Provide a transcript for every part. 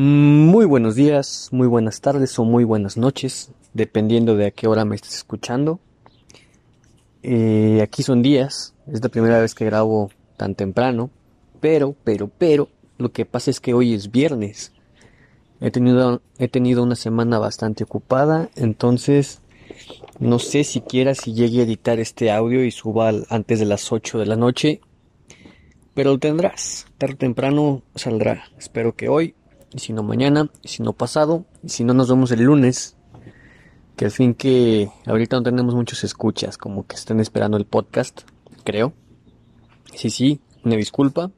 Muy buenos días, muy buenas tardes o muy buenas noches, dependiendo de a qué hora me estés escuchando. Eh, aquí son días, es la primera vez que grabo tan temprano, pero, pero, pero, lo que pasa es que hoy es viernes. He tenido, he tenido una semana bastante ocupada, entonces no sé siquiera si llegue a editar este audio y suba antes de las 8 de la noche, pero lo tendrás, tarde o temprano saldrá, espero que hoy y si no mañana, y si no pasado, y si no nos vemos el lunes, que al fin que ahorita no tenemos muchos escuchas, como que estén esperando el podcast, creo. Sí, sí, una disculpa.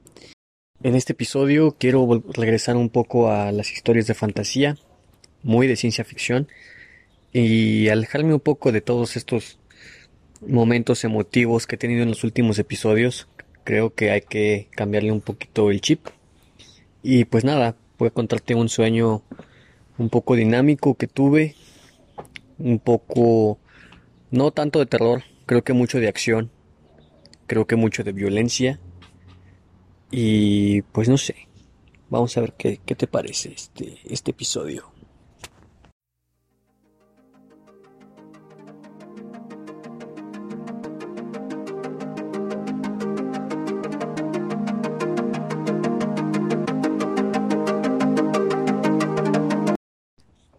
En este episodio quiero regresar un poco a las historias de fantasía, muy de ciencia ficción, y alejarme un poco de todos estos momentos emotivos que he tenido en los últimos episodios. Creo que hay que cambiarle un poquito el chip. Y pues nada, voy a contarte un sueño un poco dinámico que tuve, un poco, no tanto de terror, creo que mucho de acción, creo que mucho de violencia y pues no sé, vamos a ver qué, qué te parece este, este episodio.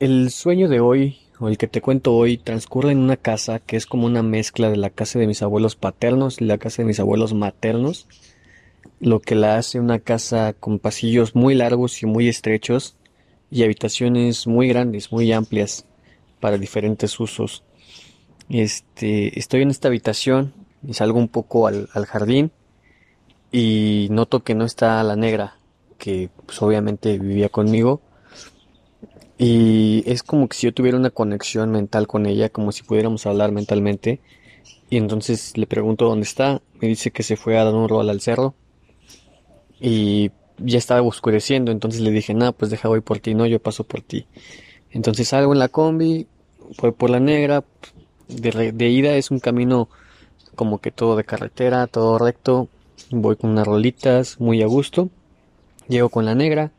El sueño de hoy, o el que te cuento hoy, transcurre en una casa que es como una mezcla de la casa de mis abuelos paternos y la casa de mis abuelos maternos, lo que la hace una casa con pasillos muy largos y muy estrechos y habitaciones muy grandes, muy amplias para diferentes usos. Este, estoy en esta habitación y salgo un poco al, jardín y noto que no está la negra, que pues, obviamente vivía conmigo y es como que si yo tuviera una conexión mental con ella, como si pudiéramos hablar mentalmente. Y entonces le pregunto dónde está. Me dice que se fue a dar un rol al cerro. Y ya estaba oscureciendo. Entonces le dije, nada, pues deja voy por ti. No, yo paso por ti. Entonces salgo en la combi. Voy por la negra. De, de ida es un camino como que todo de carretera, todo recto. Voy con unas rolitas, muy a gusto. Llego con la negra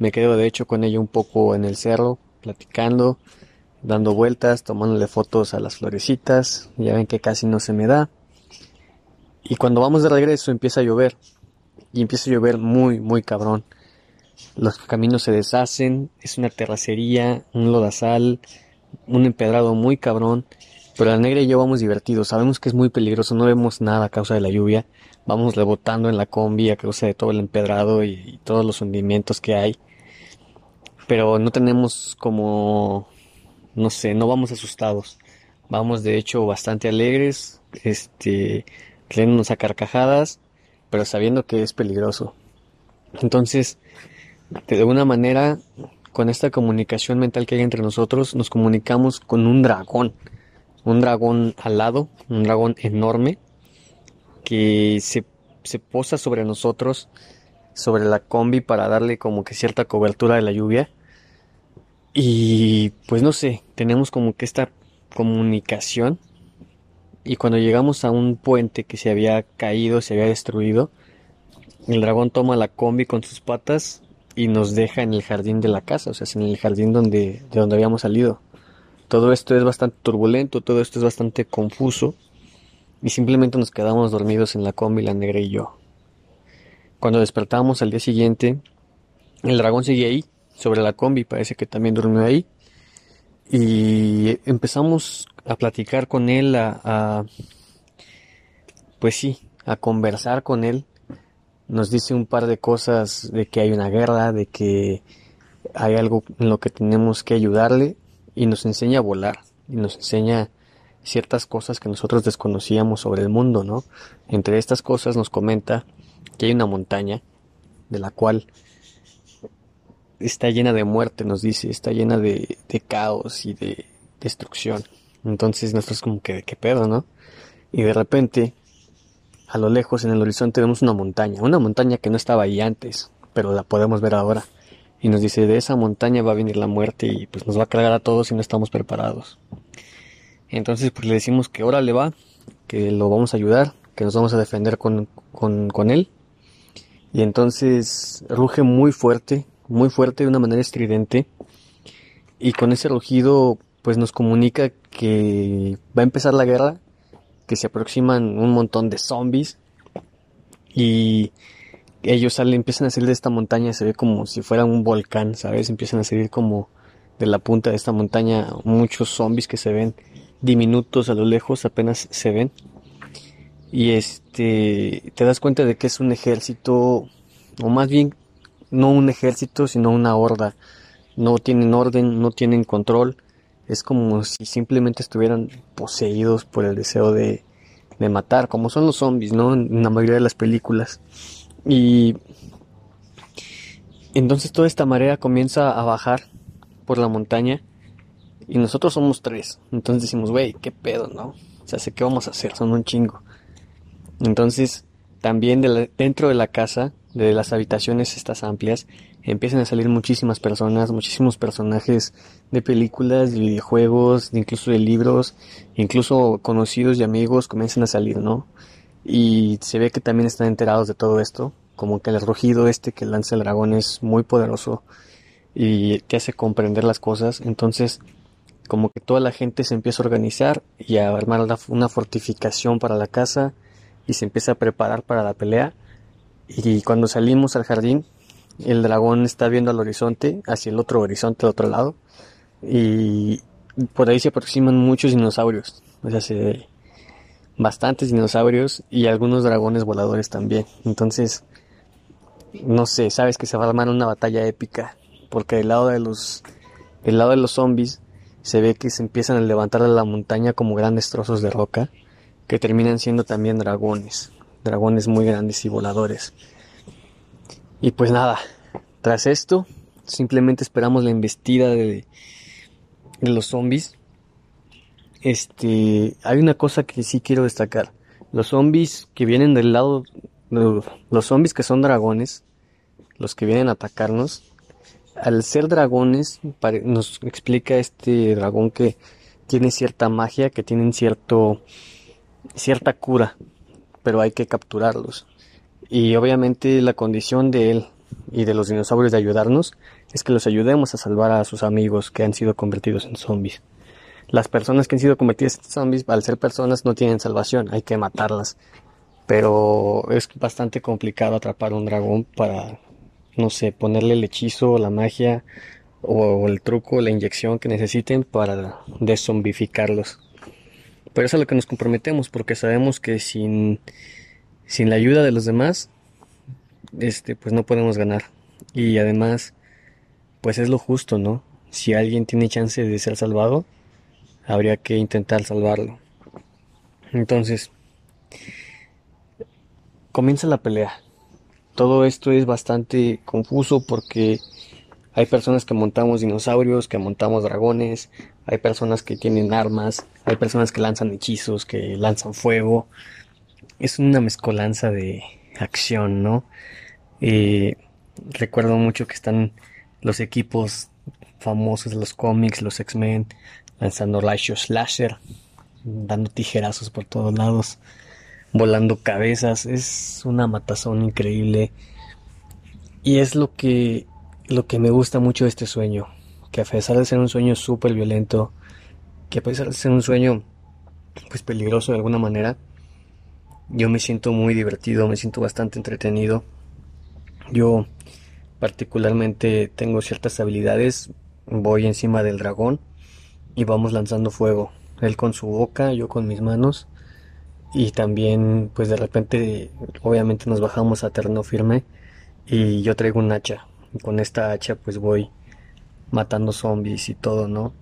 me quedo de hecho con ella un poco en el cerro, platicando, dando vueltas, tomándole fotos a las florecitas. Ya ven que casi no se me da. Y cuando vamos de regreso empieza a llover. Y empieza a llover muy, muy cabrón. Los caminos se deshacen, es una terracería, un lodazal, un empedrado muy cabrón. Pero la negra y yo vamos divertidos, sabemos que es muy peligroso, no vemos nada a causa de la lluvia. Vamos rebotando en la combi a causa de todo el empedrado y todos los hundimientos que hay pero no tenemos como, no sé, no vamos asustados. Vamos de hecho bastante alegres, este, riéndonos a carcajadas, pero sabiendo que es peligroso. Entonces, de alguna manera, con esta comunicación mental que hay entre nosotros, nos comunicamos con un dragón, un dragón alado, un dragón enorme, que se, se posa sobre nosotros, sobre la combi para darle como que cierta cobertura de la lluvia y pues no sé, tenemos como que esta comunicación. Y cuando llegamos a un puente que se había caído, se había destruido, el dragón toma la combi con sus patas y nos deja en el jardín de la casa, o sea, en el jardín donde, de donde habíamos salido. Todo esto es bastante turbulento, todo esto es bastante confuso y simplemente nos quedamos dormidos en la combi, la negra y yo. Cuando despertamos al día siguiente, el dragón seguía ahí, sobre la combi, parece que también durmió ahí. Y empezamos a platicar con él, a, pues sí, a conversar con él. Nos dice un par de cosas de que hay una guerra, de que hay algo en lo que tenemos que ayudarle y nos enseña a volar y nos enseña ciertas cosas que nosotros desconocíamos sobre el mundo, ¿no? Entre estas cosas nos comenta que hay una montaña de la cual está llena de muerte, nos dice, está llena de, de caos y de destrucción. Entonces nosotros como que, ¿qué pedo, no? Y de repente, a lo lejos en el horizonte vemos una montaña, una montaña que no estaba ahí antes, pero la podemos ver ahora. Y nos dice, de esa montaña va a venir la muerte y pues nos va a cargar a todos si no estamos preparados. Entonces pues le decimos que ahora le va, que lo vamos a ayudar, que nos vamos a defender con, con, con él. Y entonces ruge muy fuerte, muy fuerte, de una manera estridente. Y con ese rugido, pues nos comunica que va a empezar la guerra, que se aproximan un montón de zombies. Y ellos salen, empiezan a salir de esta montaña, se ve como si fuera un volcán, ¿sabes? Empiezan a salir como de la punta de esta montaña muchos zombies que se ven diminutos a lo lejos, apenas se ven. Y este, te das cuenta de que es un ejército, o más bien no un ejército, sino una horda. No tienen orden, no tienen control. Es como si simplemente estuvieran poseídos por el deseo de, de matar, como son los zombies, ¿no? En la mayoría de las películas. Y entonces toda esta marea comienza a bajar por la montaña y nosotros somos tres. Entonces decimos, güey, qué pedo, ¿no? O sea, qué vamos a hacer, son un chingo. Entonces, también dentro de la casa, de las habitaciones estas amplias, empiezan a salir muchísimas personas, muchísimos personajes de películas, de videojuegos, incluso de libros, incluso conocidos y amigos comienzan a salir, ¿no? Y se ve que también están enterados de todo esto, como que el rugido este que lanza el dragón es muy poderoso y te hace comprender las cosas, entonces como que toda la gente se empieza a organizar y a armar una fortificación para la casa y se empieza a preparar para la pelea y cuando salimos al jardín el dragón está viendo al horizonte, hacia el otro horizonte, al otro lado y por ahí se aproximan muchos dinosaurios, o sea, se, bastantes dinosaurios y algunos dragones voladores también. Entonces, no sé, sabes que se va a armar una batalla épica, porque del lado de los del lado de los zombies se ve que se empiezan a levantar de la montaña como grandes trozos de roca que terminan siendo también dragones, dragones muy grandes y voladores. Y pues nada, tras esto simplemente esperamos la embestida de, de los zombies este, hay una cosa que sí quiero destacar. Los zombies que vienen del lado, los zombies que son dragones, los que vienen a atacarnos, al ser dragones, nos explica este dragón que tiene cierta magia, que tienen cierto, cierta cura, pero hay que capturarlos. Y obviamente la condición de él y de los dinosaurios de ayudarnos es que los ayudemos a salvar a sus amigos que han sido convertidos en zombies las personas que han sido convertidas en zombies, al ser personas, no tienen salvación, hay que matarlas. Pero es bastante complicado atrapar un dragón para, no sé, ponerle el hechizo, la magia o el truco, la inyección que necesiten para desombificarlos. Pero es a lo que nos comprometemos porque sabemos que sin, sin la ayuda de los demás, este, pues no podemos ganar. Y además, pues es lo justo, ¿no? Si alguien tiene chance de ser salvado, habría que intentar salvarlo. Entonces, comienza la pelea. Todo esto es bastante confuso porque hay personas que montamos dinosaurios, que montamos dragones, hay personas que tienen armas, hay personas que lanzan hechizos, que lanzan fuego. Es una mezcolanza de acción, ¿no? Eh, recuerdo mucho que están los equipos famosos de los cómics, los X-Men, lanzando rayos láser, dando tijerazos por todos lados, volando cabezas, es una matazón increíble. Y es lo que lo que me gusta mucho de este sueño, a pesar de ser un sueño súper violento, que a pesar de ser un sueño pues peligroso de alguna manera, yo me siento muy divertido, me siento bastante entretenido. Yo particularmente tengo ciertas habilidades, voy encima del dragón y vamos lanzando fuego. Él con su boca, yo con mis manos. Y también, pues de repente, obviamente nos bajamos a terreno firme y yo traigo un hacha. Con esta hacha, pues voy matando zombies y todo, ¿no?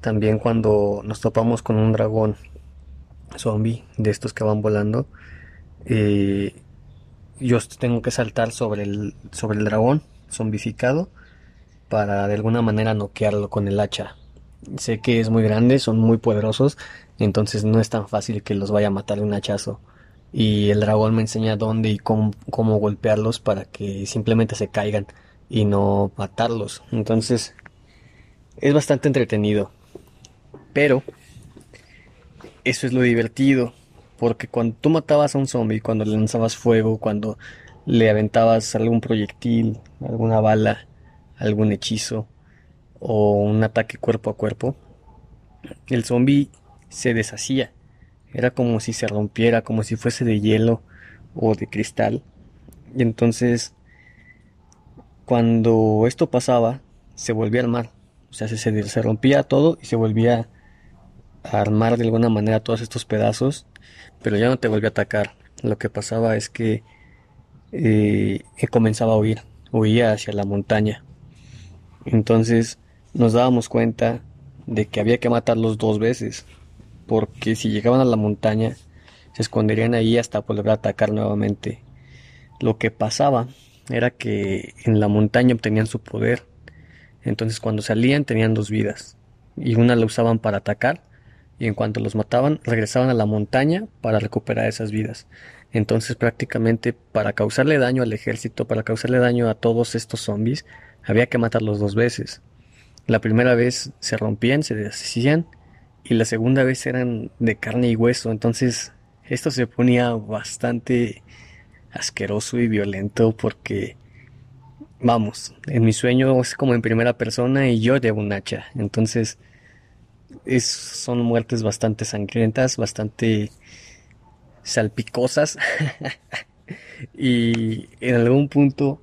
También cuando nos topamos con un dragón zombie de estos que van volando, eh, yo tengo que saltar sobre el, sobre el dragón zombificado para de alguna manera noquearlo con el hacha. Sé que es muy grande, son muy poderosos, entonces no es tan fácil que los vaya a matar de un hachazo. Y el dragón me enseña dónde y cómo, cómo golpearlos para que simplemente se caigan y no matarlos. Entonces es bastante entretenido. Pero eso es lo divertido. Porque cuando tú matabas a un zombie, cuando le lanzabas fuego, cuando le aventabas algún proyectil, alguna bala, algún hechizo o un ataque cuerpo a cuerpo, el zombie se deshacía. Era como si se rompiera, como si fuese de hielo o de cristal. Y entonces, cuando esto pasaba, se volvía a armar. O sea, se, rompía todo y se volvía a armar de alguna manera todos estos pedazos, pero ya no te volvía a atacar. Lo que pasaba es que eh, comenzaba a huir, huía hacia la montaña. Entonces nos dábamos cuenta de que había que matarlos dos veces, porque si llegaban a la montaña se esconderían ahí hasta volver a atacar nuevamente. Lo que pasaba era que en la montaña obtenían su poder, entonces cuando salían tenían dos vidas, y una la usaban para atacar, y en cuanto los mataban regresaban a la montaña para recuperar esas vidas. Entonces prácticamente para causarle daño al ejército, para causarle daño a todos estos zombies, había que matarlos dos veces. La primera vez se rompían, se deshacían y la segunda vez eran de carne y hueso. Entonces esto se ponía bastante asqueroso y violento porque, vamos, en mi sueño es como en primera persona y yo llevo un hacha. Entonces es, son muertes bastante sangrientas, bastante salpicosas y en algún punto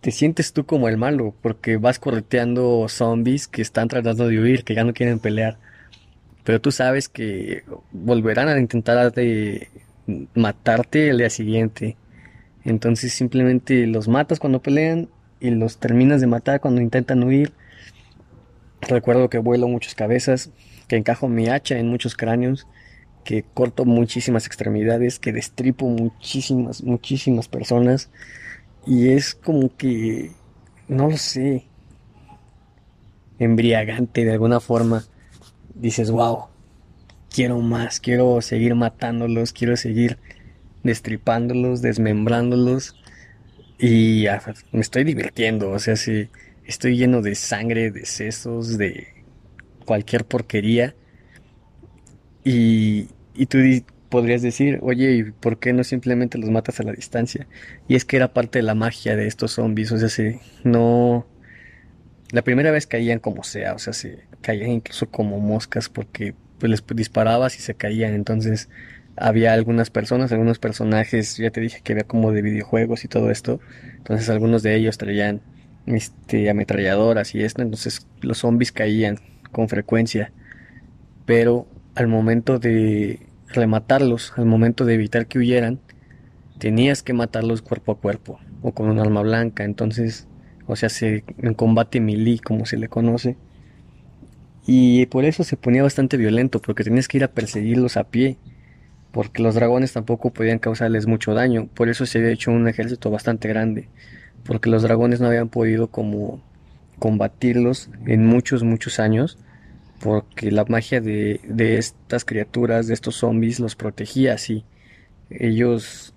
te sientes tú como el malo, porque vas correteando zombies que están tratando de huir, que ya no quieren pelear. Pero tú sabes que volverán a intentar de matarte el día siguiente. Entonces simplemente los matas cuando pelean y los terminas de matar cuando intentan huir. Recuerdo que vuelo muchas cabezas, que encajo mi hacha en muchos cráneos, que corto muchísimas extremidades, que destripo muchísimas, muchísimas personas y es como que, no lo sé, embriagante de alguna forma. Dices, wow, quiero más, quiero seguir matándolos, quiero seguir destripándolos, desmembrándolos. Y me estoy divirtiendo, o sea, si estoy lleno de sangre, de sesos, de cualquier porquería. Y, y tú podrías decir, oye, ¿y por qué no simplemente los matas a la distancia? Y es que era parte de la magia de estos zombies, o sea, si no... La primera vez caían como sea, o sea, se caían incluso como moscas porque pues les disparabas y se caían, entonces había algunas personas, algunos personajes, ya te dije que había como de videojuegos y todo esto, entonces algunos de ellos traían este ametralladoras y esto, entonces los zombies caían con frecuencia, pero al momento de rematarlos al momento de evitar que huyeran, tenías que matarlos cuerpo a cuerpo o con un arma blanca. Entonces, o sea, se, en combate melee, como se le conoce. Y por eso se ponía bastante violento, porque tenías que ir a perseguirlos a pie, porque los dragones tampoco podían causarles mucho daño. Por eso se había hecho un ejército bastante grande, porque los dragones no habían podido como combatirlos en muchos, muchos años porque la magia de, estas criaturas, de estos zombies, los protegía así. Ellos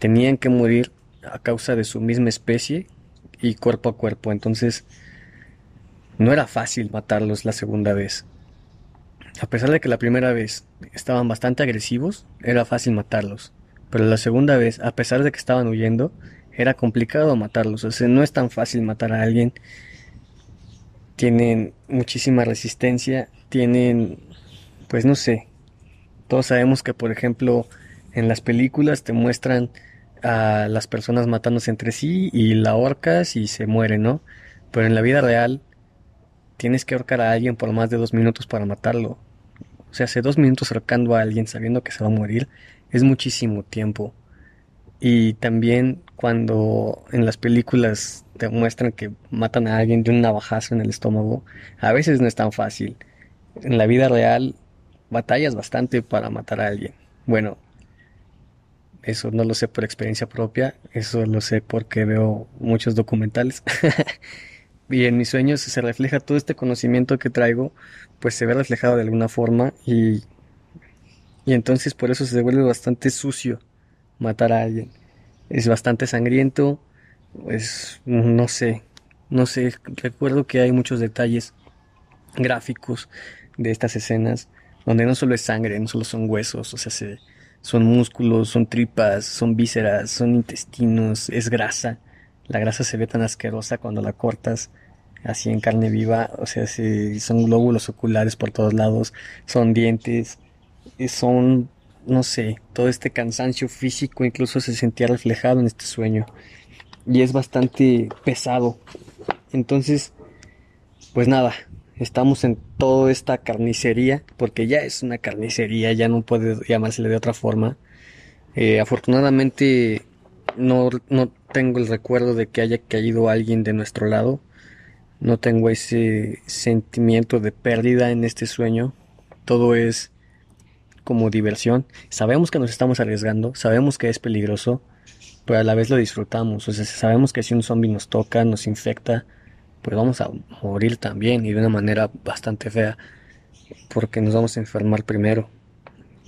tenían que morir a causa de su misma especie y cuerpo a cuerpo, entonces no era fácil matarlos la segunda vez. A pesar de que la primera vez estaban bastante agresivos, era fácil matarlos. Pero la segunda vez, a pesar de que estaban huyendo, era complicado matarlos. O sea, no es tan fácil matar a alguien tienen muchísima resistencia, tienen, pues no sé, todos sabemos que por ejemplo en las películas te muestran a las personas matándose entre sí y la ahorcas y se muere, ¿no? Pero en la vida real tienes que ahorcar a alguien por más de dos minutos para matarlo. O sea, hace dos minutos ahorcando a alguien sabiendo que se va a morir es muchísimo tiempo. Y también cuando en las películas te muestran que matan a alguien de un navajazo en el estómago, a veces no es tan fácil. En la vida real batallas bastante para matar a alguien. Bueno, eso no lo sé por experiencia propia, eso lo sé porque veo muchos documentales. y en mis sueños se refleja todo este conocimiento que traigo, pues se ve reflejado de alguna forma y, y entonces por eso se vuelve bastante sucio matar a alguien. Es bastante sangriento, pues no sé, no sé, recuerdo que hay muchos detalles gráficos de estas escenas donde no solo es sangre, no solo son huesos, o sea, son músculos, son tripas, son vísceras, son intestinos, es grasa, La grasa se ve tan asquerosa cuando la cortas así en carne viva, o sea, si son glóbulos oculares por todos lados, son dientes, son, no sé, todo este cansancio físico incluso se sentía reflejado en este sueño y es bastante pesado. Entonces, pues nada, estamos en toda esta carnicería, porque ya es una carnicería, ya no puede llamársele de otra forma. Eh, afortunadamente no, no tengo el recuerdo de que haya caído alguien de nuestro lado. No tengo ese sentimiento de pérdida en este sueño. Todo es como diversión. Sabemos que nos estamos arriesgando, sabemos que es peligroso, pero a la vez lo disfrutamos. O sea, sabemos que si un zombie nos toca, nos infecta, pues vamos a morir también y de una manera bastante fea porque nos vamos a enfermar primero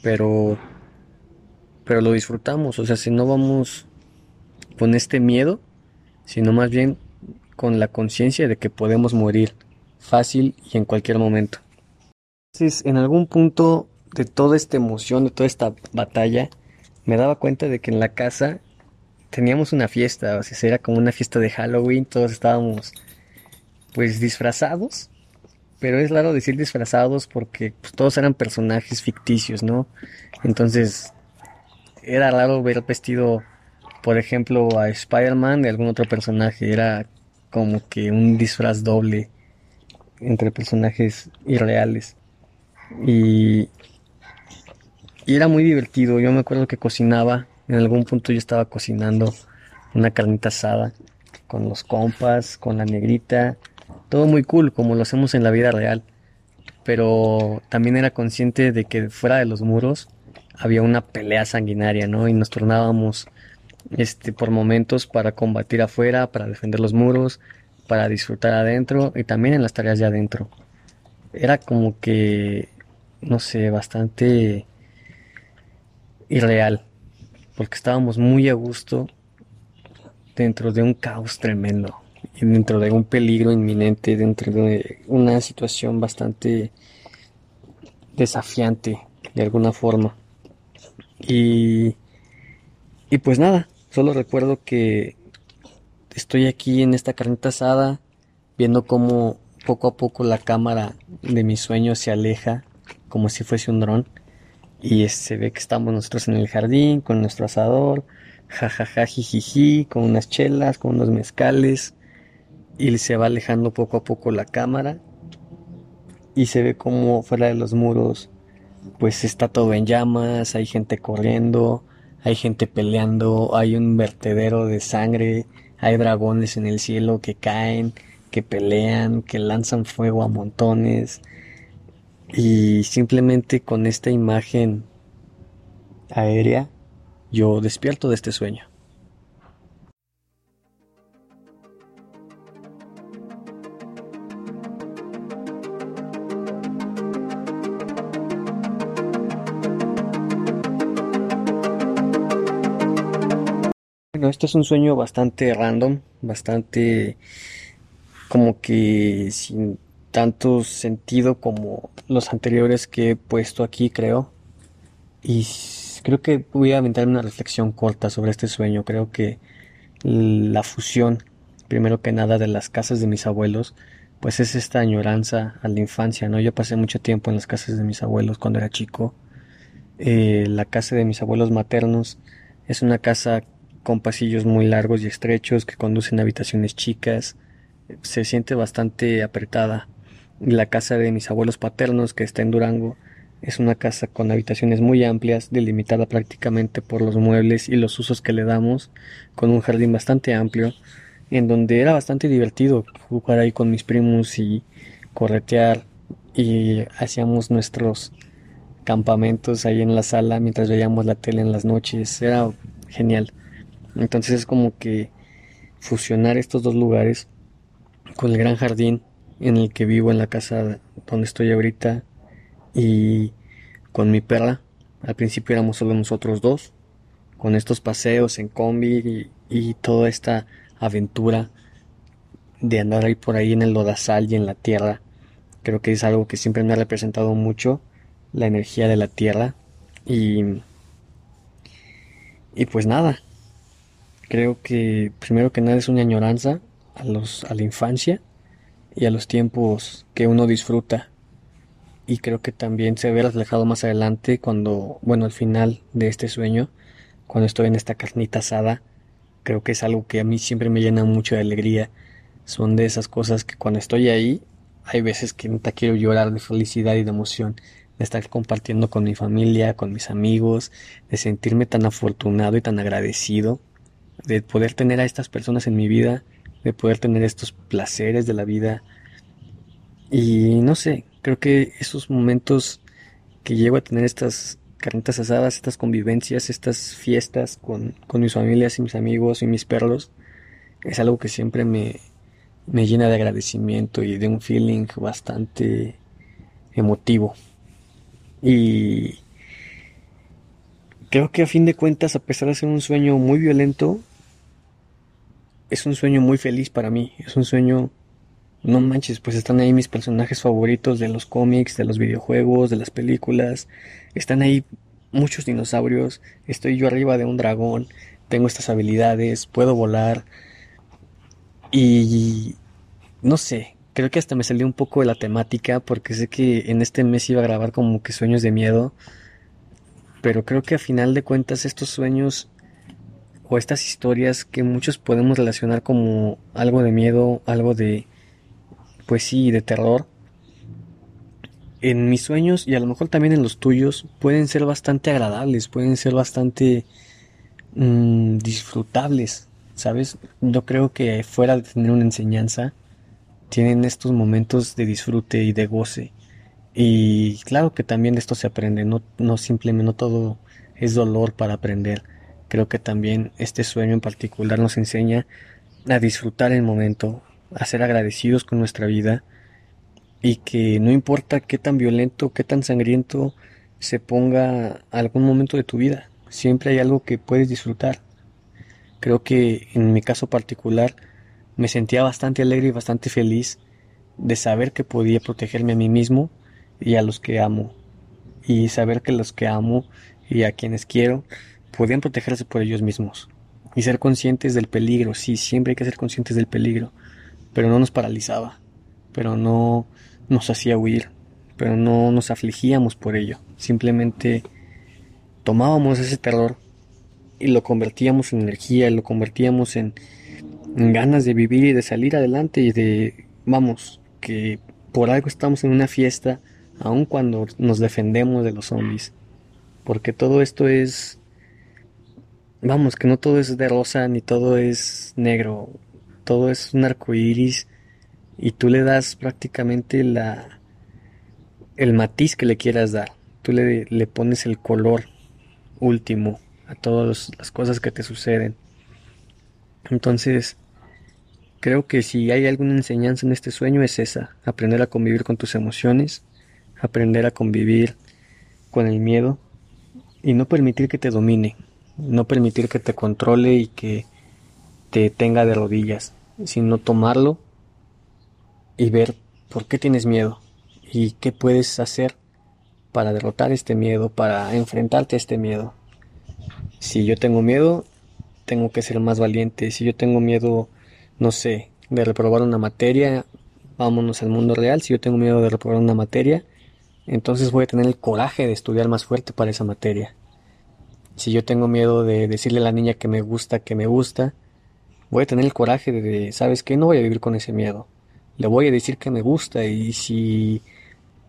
pero pero lo disfrutamos o sea si no vamos con este miedo sino más bien con la conciencia de que podemos morir fácil y en cualquier momento en algún punto de toda esta emoción de toda esta batalla me daba cuenta de que en la casa teníamos una fiesta o sea era como una fiesta de Halloween todos estábamos pues disfrazados, pero es raro decir disfrazados porque pues, todos eran personajes ficticios, ¿no? Entonces era raro ver vestido, por ejemplo, a Spider-Man de algún otro personaje, era como que un disfraz doble entre personajes irreales. Y, y era muy divertido, yo me acuerdo que cocinaba, en algún punto yo estaba cocinando una carnita asada con los compas, con la negrita, todo muy cool como lo hacemos en la vida real. Pero también era consciente de que fuera de los muros había una pelea sanguinaria, ¿no? Y nos tornábamos este por momentos para combatir afuera, para defender los muros, para disfrutar adentro y también en las tareas de adentro. Era como que no sé, bastante irreal, porque estábamos muy a gusto dentro de un caos tremendo dentro de un peligro inminente, dentro de una situación bastante desafiante de alguna forma. Y, y pues nada, solo recuerdo que estoy aquí en esta carnita asada, viendo cómo poco a poco la cámara de mi sueño se aleja, como si fuese un dron, y se ve que estamos nosotros en el jardín con nuestro asador, jajaja, jijiji, con unas chelas, con unos mezcales, y se va alejando poco a poco la cámara. Y se ve como fuera de los muros pues está todo en llamas, hay gente corriendo, hay gente peleando, hay un vertedero de sangre, hay dragones en el cielo que caen, que pelean, que lanzan fuego a montones y simplemente con esta imagen aérea yo despierto de este sueño. Bueno, este es un sueño bastante random, bastante como que sin tanto sentido como los anteriores que he puesto aquí, creo. Y creo que voy a aventar una reflexión corta sobre este sueño. Creo que la fusión, primero que nada, de las casas de mis abuelos, pues es esta añoranza a la infancia, ¿no? Yo pasé mucho tiempo en las casas de mis abuelos cuando era chico. Eh, la casa de mis abuelos maternos es una casa con pasillos muy largos y estrechos que conducen a habitaciones chicas. Se siente bastante apretada. La casa de mis abuelos paternos, que está en Durango, es una casa con habitaciones muy amplias, delimitada prácticamente por los muebles y los usos que le damos, con un jardín bastante amplio, en donde era bastante divertido jugar ahí con mis primos y corretear y hacíamos nuestros campamentos ahí en la sala mientras veíamos la tele en las noches. Era genial. Entonces es como que fusionar estos dos lugares con el gran jardín en el que vivo en la casa donde estoy ahorita y con mi perra. Al principio éramos solo nosotros dos, con estos paseos en combi y, toda esta aventura de andar ahí por ahí en el lodazal y en la tierra. Creo que es algo que siempre me ha representado mucho, la energía de la tierra. Y, y pues nada, creo que primero que nada es una añoranza a, los, a la infancia y a los tiempos que uno disfruta. Y creo que también se ve reflejado más adelante cuando, bueno, al final de este sueño, cuando estoy en esta carnita asada, creo que es algo que a mí siempre me llena mucho de alegría. Son de esas cosas que cuando estoy ahí, hay veces que te quiero llorar de felicidad y de emoción de estar compartiendo con mi familia, con mis amigos, de sentirme tan afortunado y tan agradecido, de poder tener a estas personas en mi vida, de poder tener estos placeres de la vida. Y no sé, creo que esos momentos que llego a tener estas carnitas asadas, estas convivencias, estas fiestas con, con mis familias y mis amigos y mis perros, es algo que siempre me, me llena de agradecimiento y de un feeling bastante emotivo. Y creo que a fin de cuentas, a pesar de ser un sueño muy violento, es un sueño muy feliz para mí. Es un sueño, no manches, pues están ahí mis personajes favoritos de los cómics, de los videojuegos, de las películas. Están ahí muchos dinosaurios. Estoy yo arriba de un dragón. Tengo estas habilidades, puedo volar. Y no sé, creo que hasta me salió un poco de la temática porque sé que en este mes iba a grabar como que sueños de miedo, pero creo que a final de cuentas estos sueños o estas historias que muchos podemos relacionar como algo de miedo, algo de, pues sí, de terror, en mis sueños y a lo mejor también en los tuyos pueden ser bastante agradables, pueden ser bastante mm, disfrutables, ¿sabes? Yo creo que fuera de tener una enseñanza, tienen estos momentos de disfrute y de goce. Y claro que también de esto se aprende, no, no simplemente, todo es dolor para aprender. Creo que también este sueño en particular nos enseña a disfrutar el momento, a ser agradecidos con nuestra vida y que no importa qué tan violento, qué tan sangriento se ponga algún momento de tu vida, siempre hay algo que puedes disfrutar. Creo que en mi caso particular, me sentía bastante alegre y bastante feliz de saber que podía protegerme a mí mismo y a los que amo. Y saber que los que amo y a quienes quiero podían protegerse por ellos mismos. Y ser conscientes del peligro, sí, siempre hay que ser conscientes del peligro, pero no nos paralizaba, pero no nos hacía huir, pero no nos afligíamos por ello. Simplemente tomábamos ese terror y lo convertíamos en energía, lo convertíamos en, ganas de vivir y de salir adelante y de, vamos, que por algo estamos en una fiesta, aun cuando nos defendemos de los zombies. Porque todo esto es, vamos, que no todo es de rosa ni todo es negro, todo es un arco iris y tú le das prácticamente la, el matiz que le quieras dar. Tú le, le pones el color último a todas las cosas que te suceden. Entonces, creo que si hay alguna enseñanza en este sueño es esa, aprender a convivir con tus emociones, aprender a convivir con el miedo y no permitir que te domine, no permitir que te controle y que te tenga de rodillas, sino tomarlo y ver por qué tienes miedo y qué puedes hacer para derrotar este miedo, para enfrentarte a este miedo. Si yo tengo miedo, tengo que ser más valiente. Si yo tengo miedo, no sé, de reprobar una materia, vámonos al mundo real. Si yo tengo miedo de reprobar una materia, entonces voy a tener el coraje de estudiar más fuerte para esa materia. Si yo tengo miedo de decirle a la niña que me gusta, que me gusta, voy a tener el coraje de, ¿sabes qué? No voy a vivir con ese miedo. Le voy a decir que me gusta y si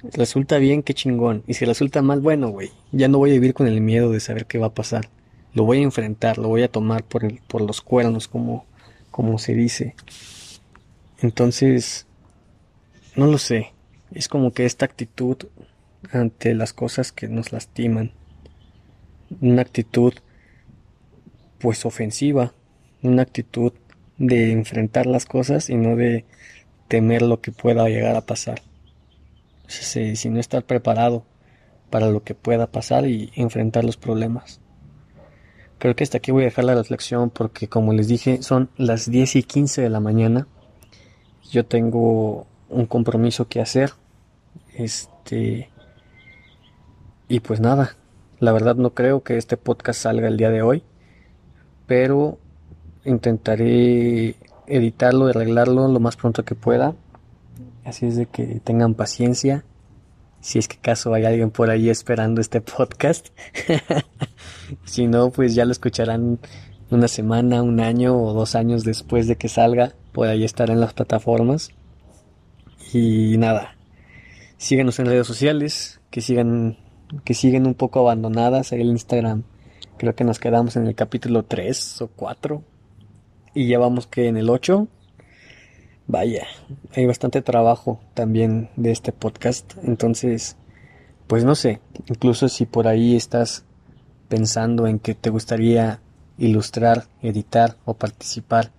resulta bien, qué chingón. Y si resulta mal, bueno, güey, ya no voy a vivir con el miedo de saber qué va a pasar lo voy a enfrentar, lo voy a tomar por, el, por los cuernos, como, como se dice. Entonces, no lo sé, es como que esta actitud ante las cosas que nos lastiman, una actitud pues ofensiva, una actitud de enfrentar las cosas y no de temer lo que pueda llegar a pasar. Si, no estar preparado para lo que pueda pasar y enfrentar los problemas. Creo que hasta aquí voy a dejar la reflexión porque como les dije son las 10 y 15 de la mañana. Yo tengo un compromiso que hacer. Este... Y pues nada, la verdad no creo que este podcast salga el día de hoy. Pero intentaré editarlo, arreglarlo lo más pronto que pueda. Así es de que tengan paciencia. Si es que acaso hay alguien por ahí esperando este podcast. si no, pues ya lo escucharán una semana, un año o dos años después de que salga. Por ahí estar en las plataformas. Y nada. Síganos en redes sociales. Que sigan, que siguen un poco abandonadas. El Instagram. Creo que nos quedamos en el capítulo 3 o 4. Y ya vamos que en el 8. Vaya, hay bastante trabajo también de este podcast. Entonces, pues no sé, incluso si por ahí estás pensando en que te gustaría ilustrar, editar o participar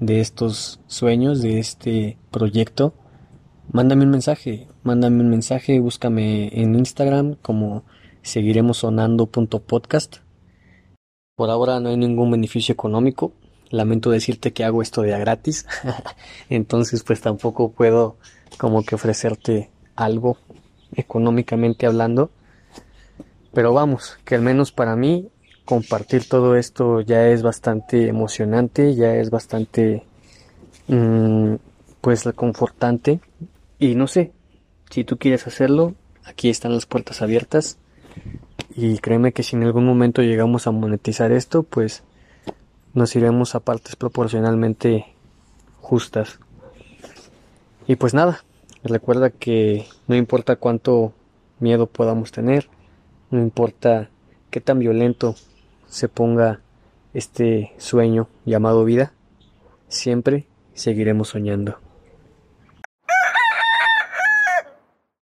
de estos sueños, de este proyecto, mándame un mensaje, mándame un mensaje, búscame en Instagram como seguiremos sonando.podcast. Por ahora no hay ningún beneficio económico, lamento decirte que hago esto de a gratis, entonces pues tampoco puedo como que ofrecerte algo económicamente hablando, pero vamos, que al menos para mí compartir todo esto ya es bastante emocionante, ya es bastante mm, pues confortante. Y no sé, si tú quieres hacerlo, aquí están las puertas abiertas y créeme que si en algún momento llegamos a monetizar esto, pues nos iremos a partes proporcionalmente justas. Y pues nada, recuerda que no importa cuánto miedo podamos tener, no importa qué tan violento se ponga este sueño llamado vida, siempre seguiremos soñando.